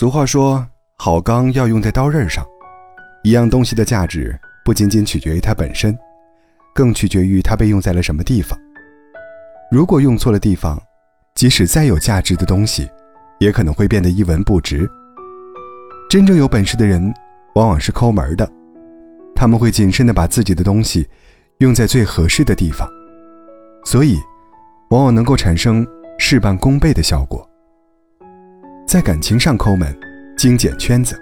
俗话说：“好钢要用在刀刃上。”一样东西的价值不仅仅取决于它本身，更取决于它被用在了什么地方。如果用错了地方，即使再有价值的东西，也可能会变得一文不值。真正有本事的人，往往是抠门的，他们会谨慎地把自己的东西用在最合适的地方，所以，往往能够产生事半功倍的效果。在感情上抠门，精简圈子。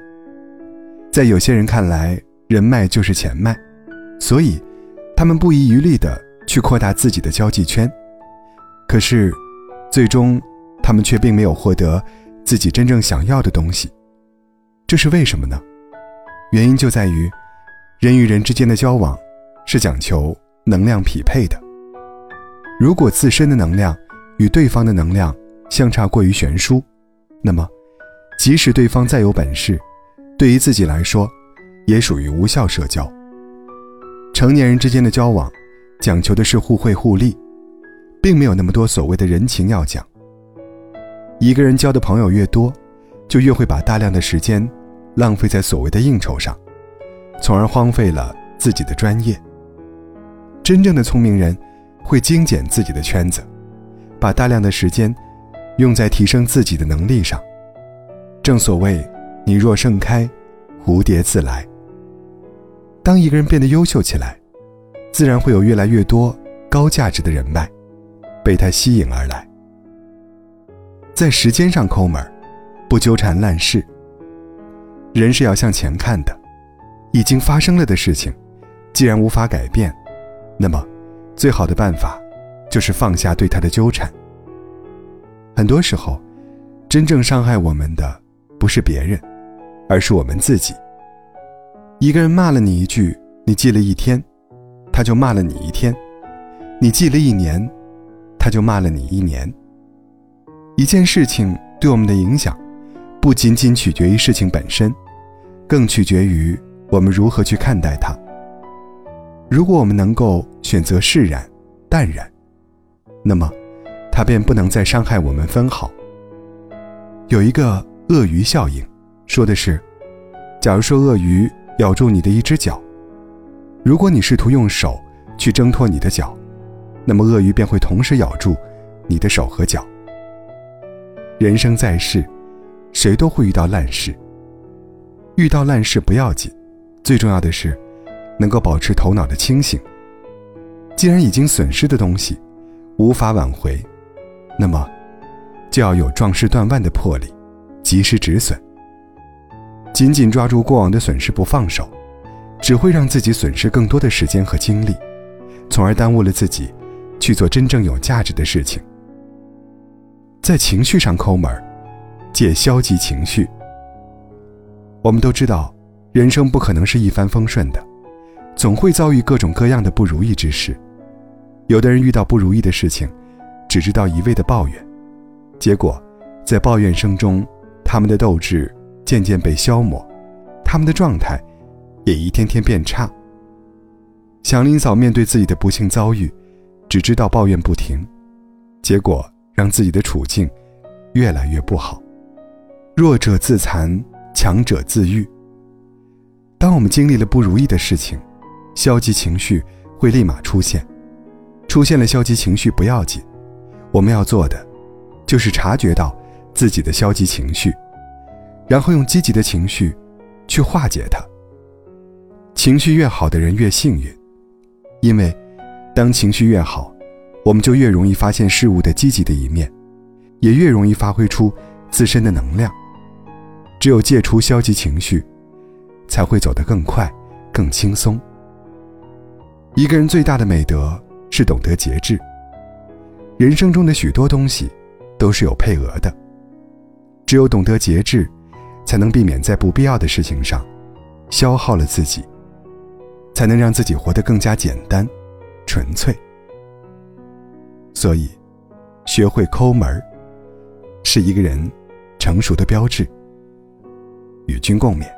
在有些人看来，人脉就是钱脉，所以，他们不遗余力地去扩大自己的交际圈。可是，最终，他们却并没有获得自己真正想要的东西。这是为什么呢？原因就在于，人与人之间的交往是讲求能量匹配的。如果自身的能量与对方的能量相差过于悬殊，那么，即使对方再有本事，对于自己来说，也属于无效社交。成年人之间的交往，讲求的是互惠互利，并没有那么多所谓的人情要讲。一个人交的朋友越多，就越会把大量的时间浪费在所谓的应酬上，从而荒废了自己的专业。真正的聪明人，会精简自己的圈子，把大量的时间。用在提升自己的能力上。正所谓，你若盛开，蝴蝶自来。当一个人变得优秀起来，自然会有越来越多高价值的人脉被他吸引而来。在时间上抠门，不纠缠烂事。人是要向前看的，已经发生了的事情，既然无法改变，那么，最好的办法，就是放下对他的纠缠。很多时候，真正伤害我们的不是别人，而是我们自己。一个人骂了你一句，你记了一天，他就骂了你一天；你记了一年，他就骂了你一年。一件事情对我们的影响，不仅仅取决于事情本身，更取决于我们如何去看待它。如果我们能够选择释然、淡然，那么。他便不能再伤害我们分毫。有一个鳄鱼效应，说的是，假如说鳄鱼咬住你的一只脚，如果你试图用手去挣脱你的脚，那么鳄鱼便会同时咬住你的手和脚。人生在世，谁都会遇到烂事。遇到烂事不要紧，最重要的是能够保持头脑的清醒。既然已经损失的东西无法挽回。那么，就要有壮士断腕的魄力，及时止损。紧紧抓住过往的损失不放手，只会让自己损失更多的时间和精力，从而耽误了自己去做真正有价值的事情。在情绪上抠门，戒消极情绪。我们都知道，人生不可能是一帆风顺的，总会遭遇各种各样的不如意之事。有的人遇到不如意的事情。只知道一味的抱怨，结果，在抱怨声中，他们的斗志渐渐被消磨，他们的状态也一天天变差。祥林嫂面对自己的不幸遭遇，只知道抱怨不停，结果让自己的处境越来越不好。弱者自残，强者自愈。当我们经历了不如意的事情，消极情绪会立马出现。出现了消极情绪不要紧。我们要做的，就是察觉到自己的消极情绪，然后用积极的情绪去化解它。情绪越好的人越幸运，因为当情绪越好，我们就越容易发现事物的积极的一面，也越容易发挥出自身的能量。只有戒除消极情绪，才会走得更快、更轻松。一个人最大的美德是懂得节制。人生中的许多东西，都是有配额的。只有懂得节制，才能避免在不必要的事情上消耗了自己，才能让自己活得更加简单、纯粹。所以，学会抠门儿，是一个人成熟的标志。与君共勉。